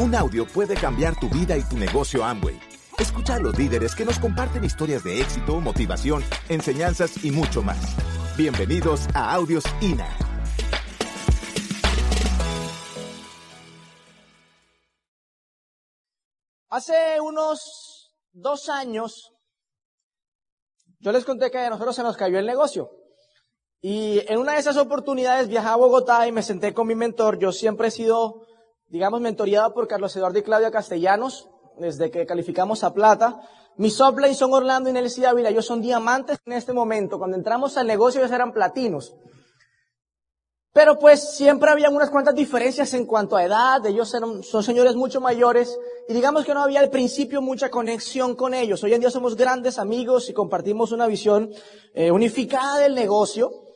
Un audio puede cambiar tu vida y tu negocio Amway. Escucha a los líderes que nos comparten historias de éxito, motivación, enseñanzas y mucho más. Bienvenidos a Audios INA. Hace unos dos años, yo les conté que a nosotros se nos cayó el negocio. Y en una de esas oportunidades viajé a Bogotá y me senté con mi mentor. Yo siempre he sido, digamos, mentoreado por Carlos Eduardo y Claudia Castellanos, desde que calificamos a plata. Mis upline son Orlando y Nelly Ávila, ellos son diamantes en este momento. Cuando entramos al negocio ellos eran platinos. Pero pues siempre había unas cuantas diferencias en cuanto a edad, ellos son señores mucho mayores y digamos que no había al principio mucha conexión con ellos. Hoy en día somos grandes amigos y compartimos una visión eh, unificada del negocio.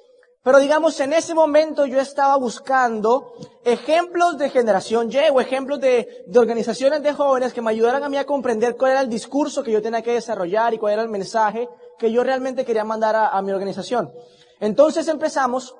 Pero digamos, en ese momento yo estaba buscando ejemplos de generación Y o ejemplos de, organizaciones de jóvenes que me ayudaran a mí a comprender cuál era el discurso que yo tenía que desarrollar y cuál era el mensaje que yo realmente quería mandar a, a mi organización. Entonces empezamos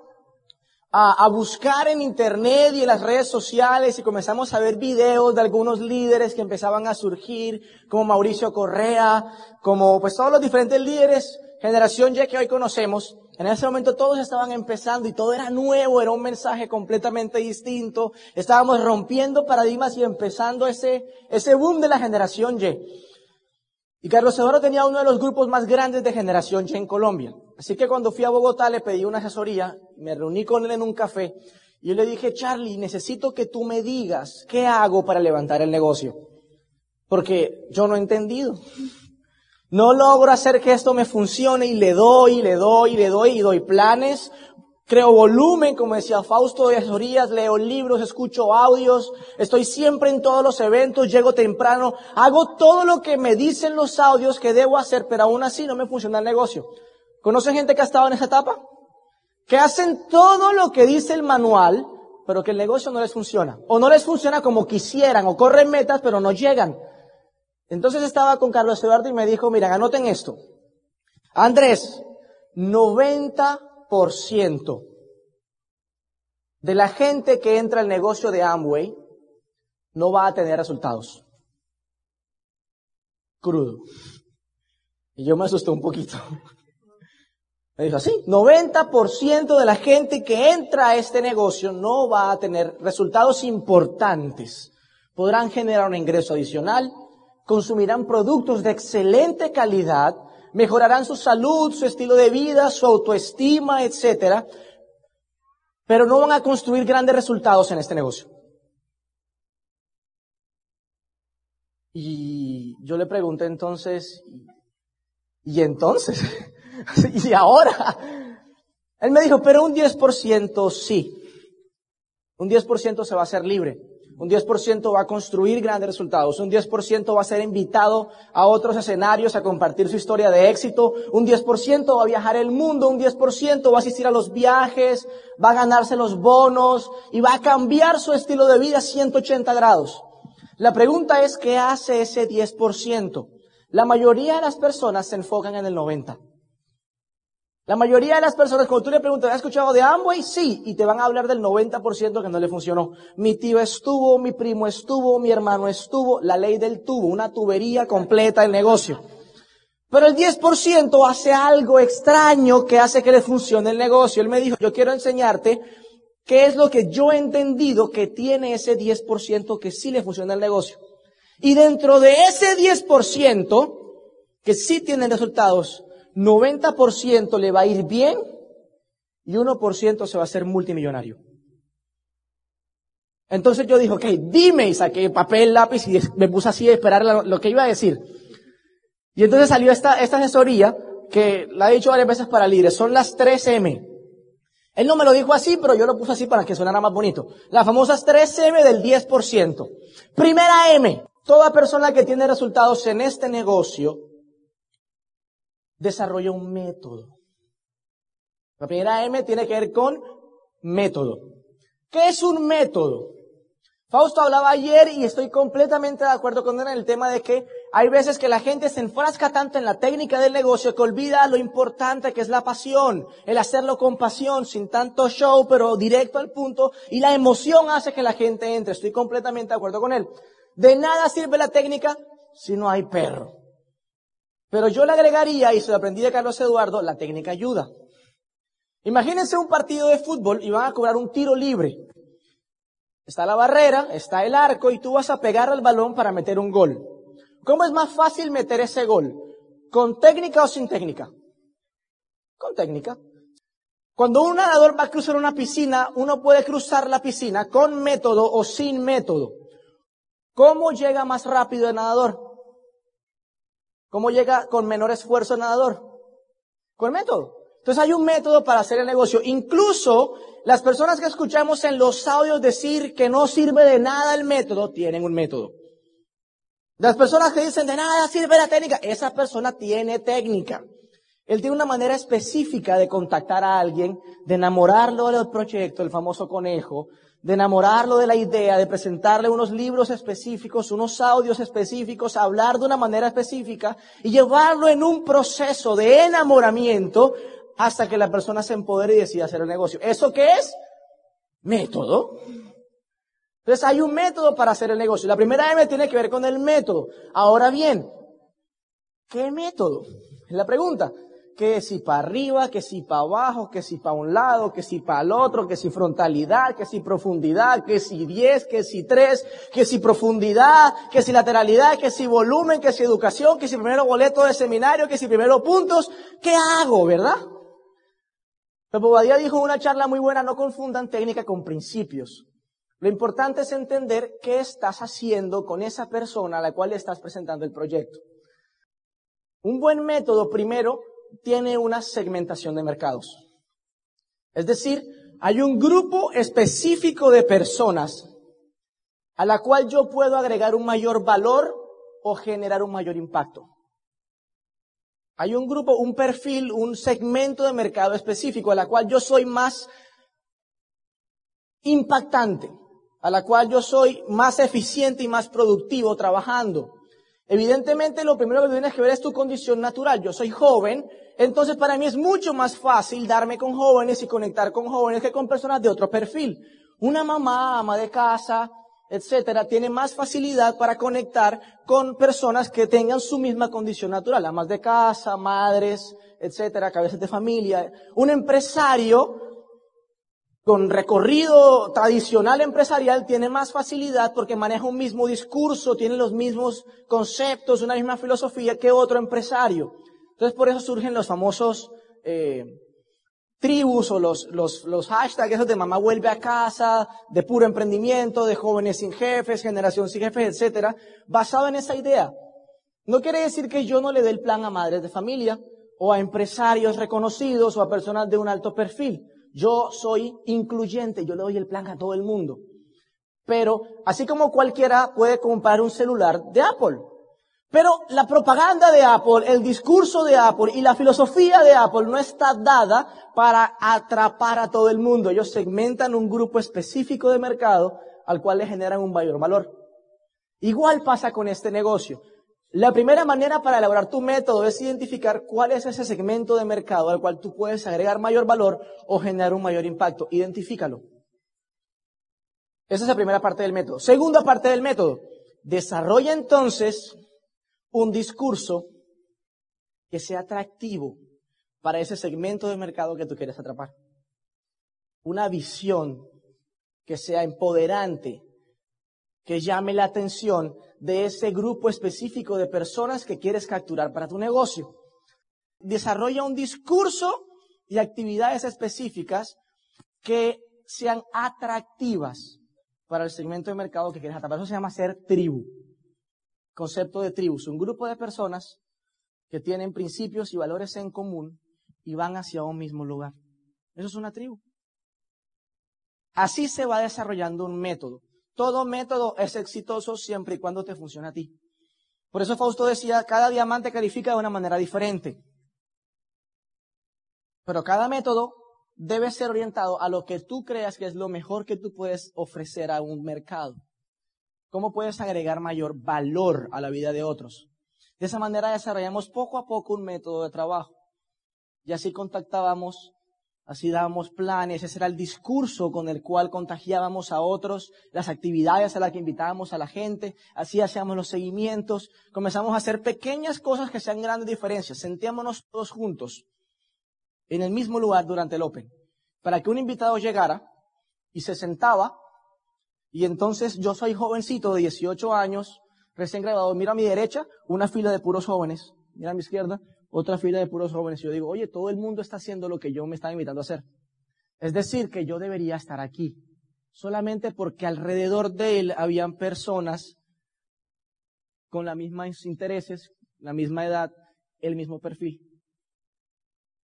a, a, buscar en internet y en las redes sociales y comenzamos a ver videos de algunos líderes que empezaban a surgir, como Mauricio Correa, como pues todos los diferentes líderes, generación Y que hoy conocemos. En ese momento todos estaban empezando y todo era nuevo, era un mensaje completamente distinto. Estábamos rompiendo paradigmas y empezando ese, ese boom de la generación Y. Y Carlos Eduardo tenía uno de los grupos más grandes de generación Y en Colombia. Así que cuando fui a Bogotá le pedí una asesoría, me reuní con él en un café y yo le dije, Charlie, necesito que tú me digas qué hago para levantar el negocio. Porque yo no he entendido. No logro hacer que esto me funcione y le doy, y le doy, y le doy, y doy planes. Creo volumen, como decía Fausto de asesorías, leo libros, escucho audios, estoy siempre en todos los eventos, llego temprano, hago todo lo que me dicen los audios que debo hacer, pero aún así no me funciona el negocio. ¿Conocen gente que ha estado en esa etapa? Que hacen todo lo que dice el manual, pero que el negocio no les funciona. O no les funciona como quisieran, o corren metas, pero no llegan. Entonces estaba con Carlos Eduardo y me dijo, mira, anoten esto. Andrés, 90% de la gente que entra al negocio de Amway no va a tener resultados. Crudo. Y yo me asusté un poquito. Me dijo así, 90% de la gente que entra a este negocio no va a tener resultados importantes. Podrán generar un ingreso adicional, consumirán productos de excelente calidad, mejorarán su salud, su estilo de vida, su autoestima, etcétera, pero no van a construir grandes resultados en este negocio. Y yo le pregunté entonces, ¿y entonces? ¿Y ahora? Él me dijo, pero un 10% sí. Un 10% se va a hacer libre. Un 10% va a construir grandes resultados. Un 10% va a ser invitado a otros escenarios a compartir su historia de éxito. Un 10% va a viajar el mundo. Un 10% va a asistir a los viajes, va a ganarse los bonos y va a cambiar su estilo de vida 180 grados. La pregunta es, ¿qué hace ese 10%? La mayoría de las personas se enfocan en el 90%. La mayoría de las personas, cuando tú le preguntas, ¿has escuchado de Amway? Sí, y te van a hablar del 90% que no le funcionó. Mi tío estuvo, mi primo estuvo, mi hermano estuvo, la ley del tubo, una tubería completa de negocio. Pero el 10% hace algo extraño que hace que le funcione el negocio. Él me dijo, yo quiero enseñarte qué es lo que yo he entendido que tiene ese 10% que sí le funciona el negocio. Y dentro de ese 10% que sí tiene resultados, 90% le va a ir bien y 1% se va a hacer multimillonario. Entonces yo dije, ok, dime, y saqué papel, lápiz y me puse así a esperar lo que iba a decir. Y entonces salió esta, esta asesoría que la he dicho varias veces para líderes, son las 3M. Él no me lo dijo así, pero yo lo puse así para que sonara más bonito. Las famosas 3M del 10%. Primera M, toda persona que tiene resultados en este negocio desarrolla un método. La primera M tiene que ver con método. ¿Qué es un método? Fausto hablaba ayer y estoy completamente de acuerdo con él en el tema de que hay veces que la gente se enfrasca tanto en la técnica del negocio que olvida lo importante que es la pasión, el hacerlo con pasión, sin tanto show, pero directo al punto, y la emoción hace que la gente entre. Estoy completamente de acuerdo con él. De nada sirve la técnica si no hay perro. Pero yo le agregaría, y se lo aprendí de Carlos Eduardo, la técnica ayuda. Imagínense un partido de fútbol y van a cobrar un tiro libre. Está la barrera, está el arco y tú vas a pegar al balón para meter un gol. ¿Cómo es más fácil meter ese gol? ¿Con técnica o sin técnica? Con técnica. Cuando un nadador va a cruzar una piscina, uno puede cruzar la piscina con método o sin método. ¿Cómo llega más rápido el nadador? ¿Cómo llega con menor esfuerzo el nadador? Con método. Entonces hay un método para hacer el negocio. Incluso las personas que escuchamos en los audios decir que no sirve de nada el método, tienen un método. Las personas que dicen de nada sirve la técnica, esa persona tiene técnica. Él tiene una manera específica de contactar a alguien, de enamorarlo del proyecto, el famoso conejo, de enamorarlo de la idea, de presentarle unos libros específicos, unos audios específicos, hablar de una manera específica y llevarlo en un proceso de enamoramiento hasta que la persona se empodere y decida hacer el negocio. ¿Eso qué es? Método. Entonces hay un método para hacer el negocio. La primera M tiene que ver con el método. Ahora bien, ¿qué método? Es la pregunta. Que si para arriba, que si para abajo, que si para un lado, que si para el otro, que si frontalidad, que si profundidad, que si 10, que si 3, que si profundidad, que si lateralidad, que si volumen, que si educación, que si primero boleto de seminario, que si primero puntos. ¿Qué hago, verdad? Pero Bobadilla dijo en una charla muy buena, no confundan técnica con principios. Lo importante es entender qué estás haciendo con esa persona a la cual le estás presentando el proyecto. Un buen método, primero, tiene una segmentación de mercados. Es decir, hay un grupo específico de personas a la cual yo puedo agregar un mayor valor o generar un mayor impacto. Hay un grupo, un perfil, un segmento de mercado específico a la cual yo soy más impactante a la cual yo soy más eficiente y más productivo trabajando. Evidentemente, lo primero que tienes que ver es tu condición natural. Yo soy joven, entonces para mí es mucho más fácil darme con jóvenes y conectar con jóvenes que con personas de otro perfil. Una mamá, ama de casa, etcétera, tiene más facilidad para conectar con personas que tengan su misma condición natural, amas de casa, madres, etcétera, cabezas de familia. Un empresario con recorrido tradicional empresarial tiene más facilidad porque maneja un mismo discurso, tiene los mismos conceptos, una misma filosofía que otro empresario. Entonces por eso surgen los famosos eh, tribus o los, los, los hashtags esos de mamá vuelve a casa, de puro emprendimiento, de jóvenes sin jefes, generación sin jefes, etcétera, basado en esa idea. No quiere decir que yo no le dé el plan a madres de familia o a empresarios reconocidos o a personas de un alto perfil. Yo soy incluyente, yo le doy el plan a todo el mundo. Pero así como cualquiera puede comprar un celular de Apple. Pero la propaganda de Apple, el discurso de Apple y la filosofía de Apple no está dada para atrapar a todo el mundo. Ellos segmentan un grupo específico de mercado al cual le generan un mayor valor. Igual pasa con este negocio. La primera manera para elaborar tu método es identificar cuál es ese segmento de mercado al cual tú puedes agregar mayor valor o generar un mayor impacto. Identifícalo. Esa es la primera parte del método. Segunda parte del método. Desarrolla entonces un discurso que sea atractivo para ese segmento de mercado que tú quieres atrapar. Una visión que sea empoderante, que llame la atención de ese grupo específico de personas que quieres capturar para tu negocio. Desarrolla un discurso y actividades específicas que sean atractivas para el segmento de mercado que quieres atrapar. Eso se llama ser tribu. Concepto de tribus. Un grupo de personas que tienen principios y valores en común y van hacia un mismo lugar. Eso es una tribu. Así se va desarrollando un método. Todo método es exitoso siempre y cuando te funcione a ti. Por eso Fausto decía, cada diamante califica de una manera diferente. Pero cada método debe ser orientado a lo que tú creas que es lo mejor que tú puedes ofrecer a un mercado. ¿Cómo puedes agregar mayor valor a la vida de otros? De esa manera desarrollamos poco a poco un método de trabajo. Y así contactábamos, así dábamos planes, ese era el discurso con el cual contagiábamos a otros, las actividades a las que invitábamos a la gente, así hacíamos los seguimientos, comenzamos a hacer pequeñas cosas que sean grandes diferencias, sentémonos todos juntos en el mismo lugar durante el Open, para que un invitado llegara y se sentaba, y entonces yo soy jovencito de 18 años, recién graduado, mira a mi derecha, una fila de puros jóvenes, mira a mi izquierda, otra fila de puros jóvenes. Y yo digo, oye, todo el mundo está haciendo lo que yo me estaba invitando a hacer. Es decir, que yo debería estar aquí, solamente porque alrededor de él habían personas con los mismos intereses, la misma edad, el mismo perfil.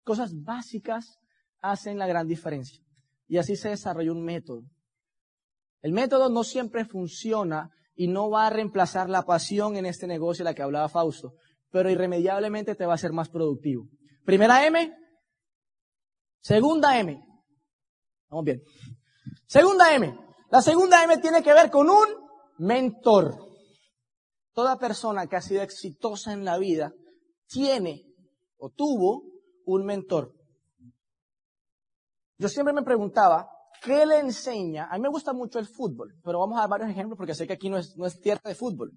Cosas básicas hacen la gran diferencia. Y así se desarrolló un método. El método no siempre funciona y no va a reemplazar la pasión en este negocio de la que hablaba Fausto, pero irremediablemente te va a ser más productivo. Primera M, segunda M. Vamos bien. Segunda M. La segunda M tiene que ver con un mentor. Toda persona que ha sido exitosa en la vida tiene o tuvo un mentor. Yo siempre me preguntaba, ¿qué le enseña? A mí me gusta mucho el fútbol, pero vamos a dar varios ejemplos porque sé que aquí no es, no es tierra de fútbol.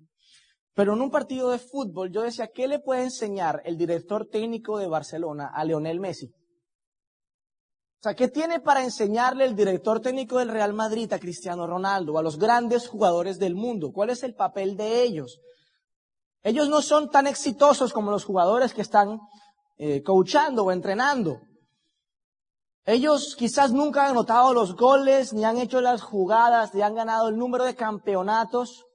Pero en un partido de fútbol yo decía, ¿qué le puede enseñar el director técnico de Barcelona a Leonel Messi? O sea, ¿qué tiene para enseñarle el director técnico del Real Madrid a Cristiano Ronaldo, a los grandes jugadores del mundo? ¿Cuál es el papel de ellos? Ellos no son tan exitosos como los jugadores que están eh, coachando o entrenando. Ellos quizás nunca han anotado los goles, ni han hecho las jugadas, ni han ganado el número de campeonatos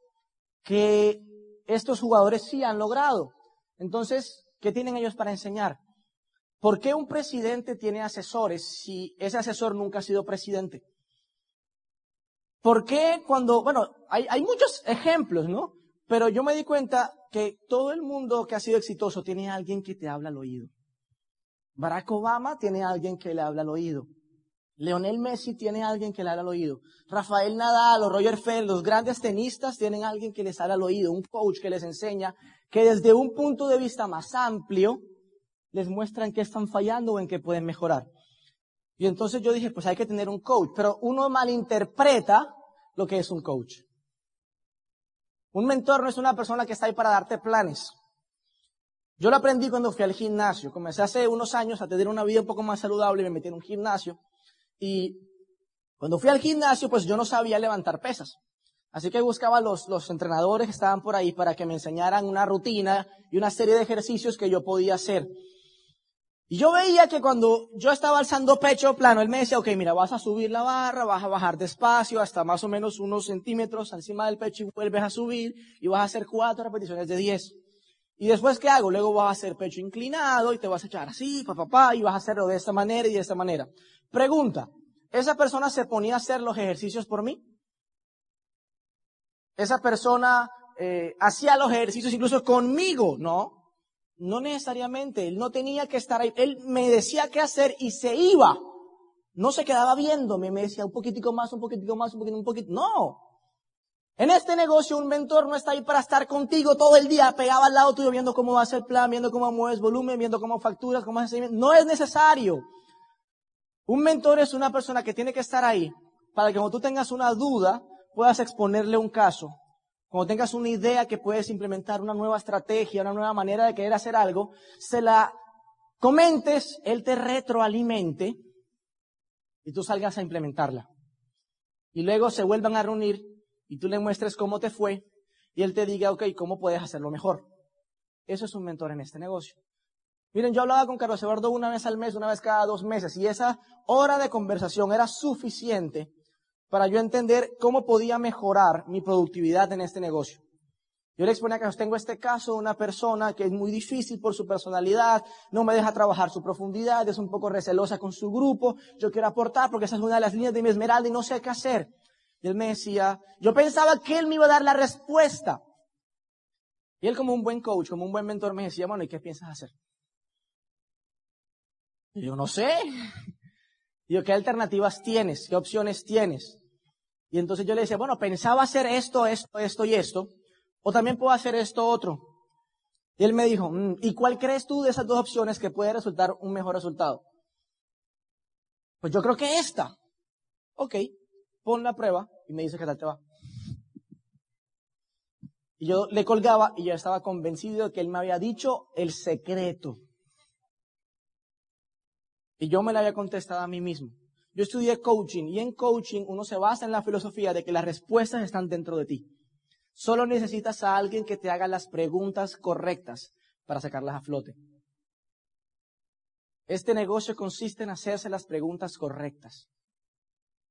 que estos jugadores sí han logrado. Entonces, ¿qué tienen ellos para enseñar? ¿Por qué un presidente tiene asesores si ese asesor nunca ha sido presidente? ¿Por qué cuando, bueno, hay, hay muchos ejemplos, ¿no? Pero yo me di cuenta que todo el mundo que ha sido exitoso tiene alguien que te habla al oído. Barack Obama tiene a alguien que le habla al oído. Leonel Messi tiene alguien que le habla al oído. Rafael Nadal o Roger Federer, los grandes tenistas tienen alguien que les habla al oído, un coach que les enseña que desde un punto de vista más amplio les muestran qué están fallando o en qué pueden mejorar. Y entonces yo dije, pues hay que tener un coach, pero uno malinterpreta lo que es un coach. Un mentor no es una persona que está ahí para darte planes. Yo lo aprendí cuando fui al gimnasio. Comencé hace unos años a tener una vida un poco más saludable y me metí en un gimnasio. Y cuando fui al gimnasio, pues yo no sabía levantar pesas. Así que buscaba los, los entrenadores que estaban por ahí para que me enseñaran una rutina y una serie de ejercicios que yo podía hacer. Y yo veía que cuando yo estaba alzando pecho plano, él me decía, ok, mira, vas a subir la barra, vas a bajar despacio hasta más o menos unos centímetros encima del pecho y vuelves a subir y vas a hacer cuatro repeticiones de diez. Y después, ¿qué hago? Luego vas a hacer pecho inclinado y te vas a echar así, papá, papá, y vas a hacerlo de esta manera y de esta manera. Pregunta, ¿esa persona se ponía a hacer los ejercicios por mí? ¿Esa persona eh, hacía los ejercicios incluso conmigo? No, no necesariamente. Él no tenía que estar ahí. Él me decía qué hacer y se iba. No se quedaba viéndome, me decía un poquitico más, un poquitico más, un poquitico, un poquito. No, en este negocio un mentor no está ahí para estar contigo todo el día pegado al lado tuyo viendo cómo va a ser el plan, viendo cómo mueves volumen, viendo cómo facturas, cómo haces No es necesario. Un mentor es una persona que tiene que estar ahí para que cuando tú tengas una duda puedas exponerle un caso. Cuando tengas una idea que puedes implementar una nueva estrategia, una nueva manera de querer hacer algo, se la comentes, él te retroalimente y tú salgas a implementarla. Y luego se vuelvan a reunir y tú le muestres cómo te fue y él te diga, ok, ¿cómo puedes hacerlo mejor? Eso es un mentor en este negocio. Miren, yo hablaba con Carlos Eduardo una vez al mes, una vez cada dos meses, y esa hora de conversación era suficiente para yo entender cómo podía mejorar mi productividad en este negocio. Yo le exponía que tengo este caso, una persona que es muy difícil por su personalidad, no me deja trabajar su profundidad, es un poco recelosa con su grupo, yo quiero aportar porque esa es una de las líneas de mi esmeralda y no sé qué hacer. Y él me decía, yo pensaba que él me iba a dar la respuesta. Y él como un buen coach, como un buen mentor me decía, bueno, ¿y qué piensas hacer? Y yo no sé. Y yo, ¿qué alternativas tienes? ¿Qué opciones tienes? Y entonces yo le decía, bueno, pensaba hacer esto, esto, esto y esto, o también puedo hacer esto otro. Y él me dijo, mm, ¿y cuál crees tú de esas dos opciones que puede resultar un mejor resultado? Pues yo creo que esta. Ok, pon la prueba y me dice qué tal te va. Y yo le colgaba y yo estaba convencido de que él me había dicho el secreto. Y yo me la había contestado a mí mismo. Yo estudié coaching y en coaching uno se basa en la filosofía de que las respuestas están dentro de ti. Solo necesitas a alguien que te haga las preguntas correctas para sacarlas a flote. Este negocio consiste en hacerse las preguntas correctas.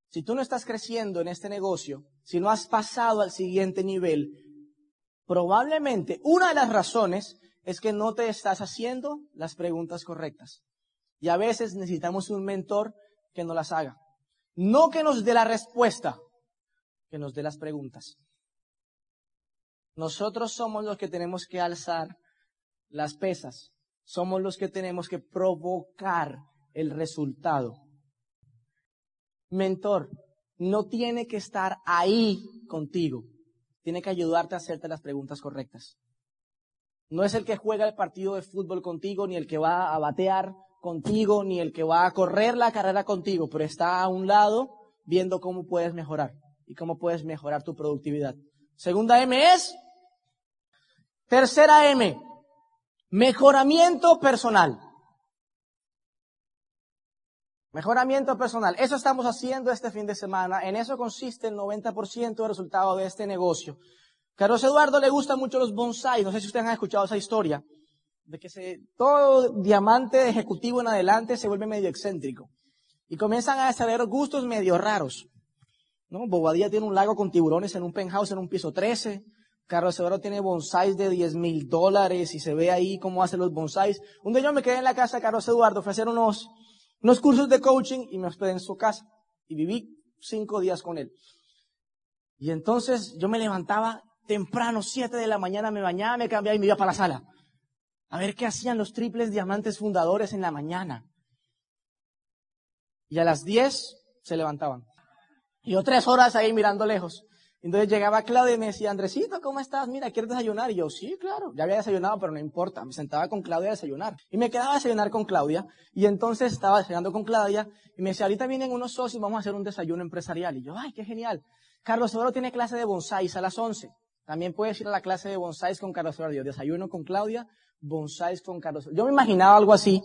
Si tú no estás creciendo en este negocio, si no has pasado al siguiente nivel, probablemente una de las razones es que no te estás haciendo las preguntas correctas. Y a veces necesitamos un mentor que nos las haga. No que nos dé la respuesta, que nos dé las preguntas. Nosotros somos los que tenemos que alzar las pesas. Somos los que tenemos que provocar el resultado. Mentor, no tiene que estar ahí contigo. Tiene que ayudarte a hacerte las preguntas correctas. No es el que juega el partido de fútbol contigo, ni el que va a batear, contigo, ni el que va a correr la carrera contigo, pero está a un lado viendo cómo puedes mejorar y cómo puedes mejorar tu productividad. Segunda M es. Tercera M. Mejoramiento personal. Mejoramiento personal. Eso estamos haciendo este fin de semana. En eso consiste el 90% del resultado de este negocio. Carlos Eduardo le gustan mucho los bonsai. No sé si ustedes han escuchado esa historia de que se, todo diamante ejecutivo en adelante se vuelve medio excéntrico. Y comienzan a saber gustos medio raros. ¿no? Bobadilla tiene un lago con tiburones en un penthouse en un piso 13. Carlos Eduardo tiene bonsais de 10 mil dólares y se ve ahí cómo hace los bonsais. Un día yo me quedé en la casa de Carlos Eduardo, hacer unos, unos cursos de coaching y me hospedé en su casa. Y viví cinco días con él. Y entonces yo me levantaba temprano, siete de la mañana, me bañaba, me cambiaba y me iba para la sala a ver qué hacían los triples diamantes fundadores en la mañana. Y a las 10 se levantaban. Y yo tres horas ahí mirando lejos. Entonces llegaba Claudia y me decía, Andresito, ¿cómo estás? Mira, ¿quieres desayunar? Y yo, sí, claro. Ya había desayunado, pero no importa. Me sentaba con Claudia a desayunar. Y me quedaba a desayunar con Claudia. Y entonces estaba desayunando con Claudia. Y me decía, ahorita vienen unos socios, vamos a hacer un desayuno empresarial. Y yo, ay, qué genial. Carlos Eduardo tiene clase de bonsáis a las 11. También puedes ir a la clase de bonsáis con Carlos Eduardo. desayuno con Claudia, bonsáis con Carlos. Yo me imaginaba algo así,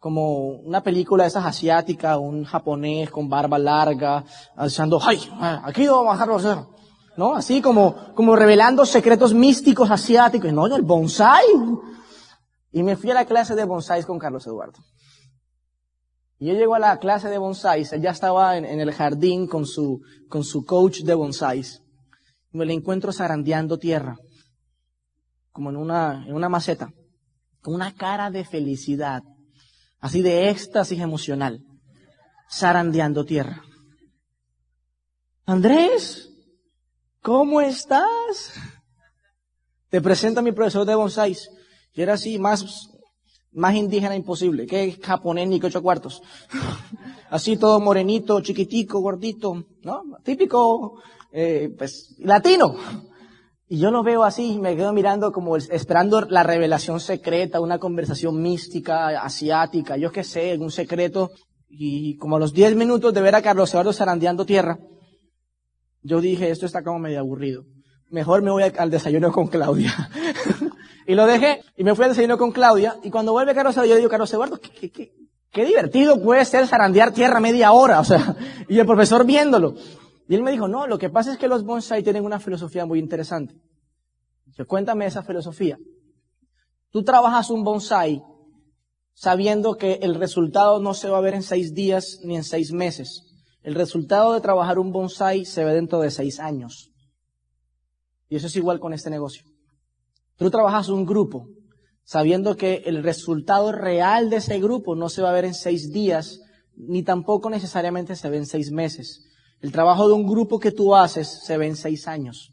como una película de esas asiáticas, un japonés con barba larga, alzando, ¡ay! Aquí vamos a Carlos ¿No? Así como, como revelando secretos místicos asiáticos. No, el bonsai. Y me fui a la clase de bonsáis con Carlos Eduardo. Y yo llego a la clase de bonsáis, él ya estaba en, el jardín con su, con su coach de bonsáis. Me lo encuentro zarandeando tierra, como en una, en una maceta con una cara de felicidad, así de éxtasis emocional, zarandeando tierra. Andrés, ¿cómo estás? Te presenta mi profesor de bonsáis. Y era así, más, más indígena imposible, que japonés ni que ocho cuartos. Así todo morenito, chiquitico, gordito, ¿no? Típico, eh, pues, latino. Y yo lo veo así y me quedo mirando como esperando la revelación secreta, una conversación mística, asiática, yo qué sé, un secreto. Y como a los 10 minutos de ver a Carlos Eduardo zarandeando tierra, yo dije, esto está como medio aburrido. Mejor me voy al desayuno con Claudia. y lo dejé y me fui al desayuno con Claudia. Y cuando vuelve Carlos Eduardo, yo digo, Carlos Eduardo, qué, qué, qué divertido puede ser zarandear tierra media hora. O sea, y el profesor viéndolo. Y él me dijo, no, lo que pasa es que los bonsai tienen una filosofía muy interesante. Yo, cuéntame esa filosofía. Tú trabajas un bonsai sabiendo que el resultado no se va a ver en seis días ni en seis meses. El resultado de trabajar un bonsai se ve dentro de seis años. Y eso es igual con este negocio. Tú trabajas un grupo sabiendo que el resultado real de ese grupo no se va a ver en seis días, ni tampoco necesariamente se ve en seis meses. El trabajo de un grupo que tú haces se ve en seis años.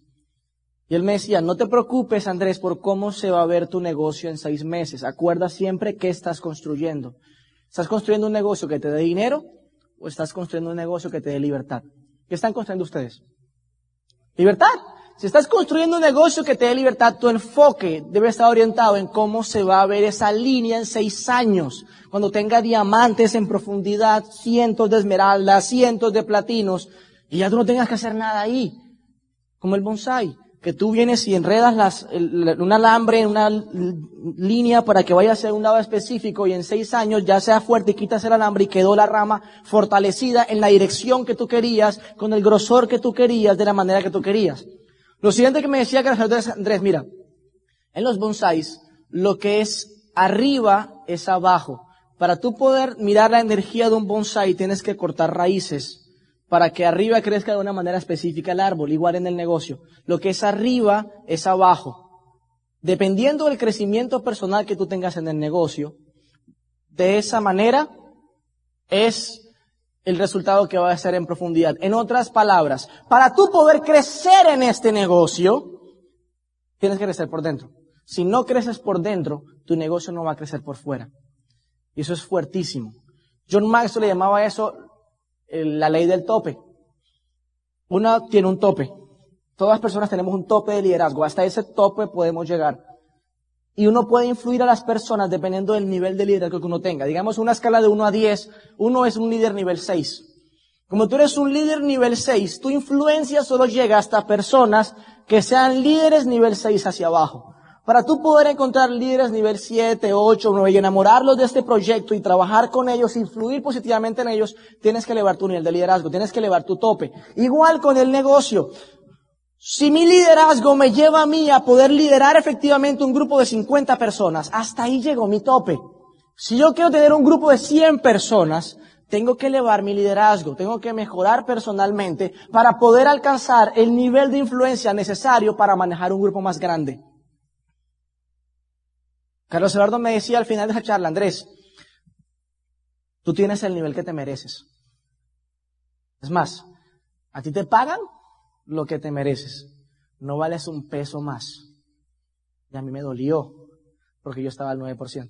Y él me decía, no te preocupes, Andrés, por cómo se va a ver tu negocio en seis meses. Acuerda siempre qué estás construyendo. ¿Estás construyendo un negocio que te dé dinero o estás construyendo un negocio que te dé libertad? ¿Qué están construyendo ustedes? Libertad. Si estás construyendo un negocio que te dé libertad, tu enfoque debe estar orientado en cómo se va a ver esa línea en seis años, cuando tenga diamantes en profundidad, cientos de esmeraldas, cientos de platinos, y ya tú no tengas que hacer nada ahí, como el bonsai que tú vienes y enredas las, un alambre en una línea para que vaya hacia un lado específico y en seis años ya sea fuerte y quitas el alambre y quedó la rama fortalecida en la dirección que tú querías, con el grosor que tú querías, de la manera que tú querías. Lo siguiente que me decía que Andrés, mira, en los bonsáis, lo que es arriba es abajo. Para tú poder mirar la energía de un bonsai tienes que cortar raíces para que arriba crezca de una manera específica el árbol, igual en el negocio. Lo que es arriba es abajo. Dependiendo del crecimiento personal que tú tengas en el negocio, de esa manera es el resultado que va a ser en profundidad. En otras palabras, para tú poder crecer en este negocio, tienes que crecer por dentro. Si no creces por dentro, tu negocio no va a crecer por fuera. Y eso es fuertísimo. John Maxwell le llamaba eso la ley del tope. Una tiene un tope. Todas las personas tenemos un tope de liderazgo. Hasta ese tope podemos llegar. Y uno puede influir a las personas dependiendo del nivel de liderazgo que uno tenga. Digamos una escala de 1 a 10, uno es un líder nivel 6. Como tú eres un líder nivel 6, tu influencia solo llega hasta personas que sean líderes nivel 6 hacia abajo. Para tú poder encontrar líderes nivel 7, 8, 9 y enamorarlos de este proyecto y trabajar con ellos, influir positivamente en ellos, tienes que elevar tu nivel de liderazgo, tienes que elevar tu tope. Igual con el negocio. Si mi liderazgo me lleva a mí a poder liderar efectivamente un grupo de 50 personas, hasta ahí llegó mi tope. Si yo quiero tener un grupo de 100 personas, tengo que elevar mi liderazgo, tengo que mejorar personalmente para poder alcanzar el nivel de influencia necesario para manejar un grupo más grande. Carlos Eduardo me decía al final de esa charla, Andrés, tú tienes el nivel que te mereces. Es más, a ti te pagan lo que te mereces. No vales un peso más. Y a mí me dolió porque yo estaba al 9%.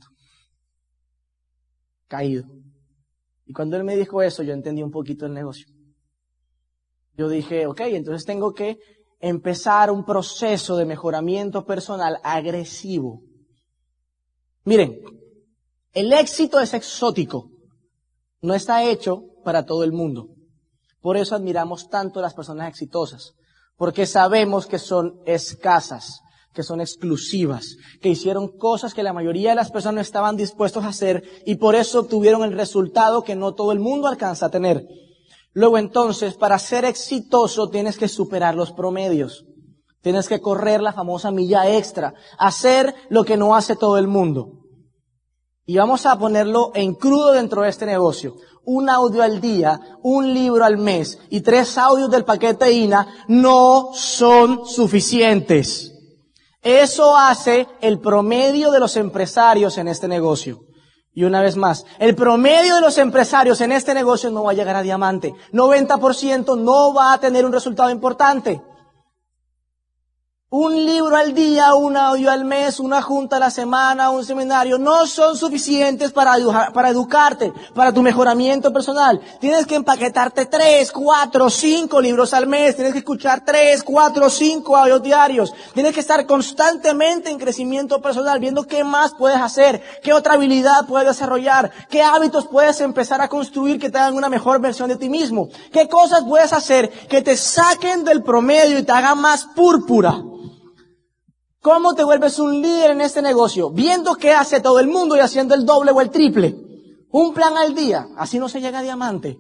Caído. Y cuando él me dijo eso, yo entendí un poquito el negocio. Yo dije, ok, entonces tengo que empezar un proceso de mejoramiento personal agresivo Miren, el éxito es exótico. No está hecho para todo el mundo. Por eso admiramos tanto a las personas exitosas. Porque sabemos que son escasas, que son exclusivas, que hicieron cosas que la mayoría de las personas no estaban dispuestos a hacer y por eso obtuvieron el resultado que no todo el mundo alcanza a tener. Luego entonces, para ser exitoso tienes que superar los promedios. Tienes que correr la famosa milla extra, hacer lo que no hace todo el mundo. Y vamos a ponerlo en crudo dentro de este negocio. Un audio al día, un libro al mes y tres audios del paquete INA no son suficientes. Eso hace el promedio de los empresarios en este negocio. Y una vez más, el promedio de los empresarios en este negocio no va a llegar a diamante. 90% no va a tener un resultado importante. Un libro al día, un audio al mes, una junta a la semana, un seminario, no son suficientes para, para educarte, para tu mejoramiento personal. Tienes que empaquetarte tres, cuatro, cinco libros al mes, tienes que escuchar tres, cuatro, cinco audios diarios. Tienes que estar constantemente en crecimiento personal, viendo qué más puedes hacer, qué otra habilidad puedes desarrollar, qué hábitos puedes empezar a construir que te hagan una mejor versión de ti mismo, qué cosas puedes hacer que te saquen del promedio y te hagan más púrpura. ¿Cómo te vuelves un líder en este negocio? Viendo qué hace todo el mundo y haciendo el doble o el triple. Un plan al día. Así no se llega a diamante.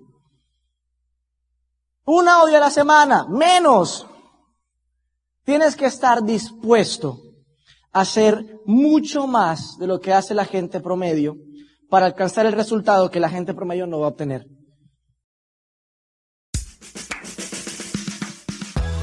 Una audio a la semana. Menos. Tienes que estar dispuesto a hacer mucho más de lo que hace la gente promedio para alcanzar el resultado que la gente promedio no va a obtener.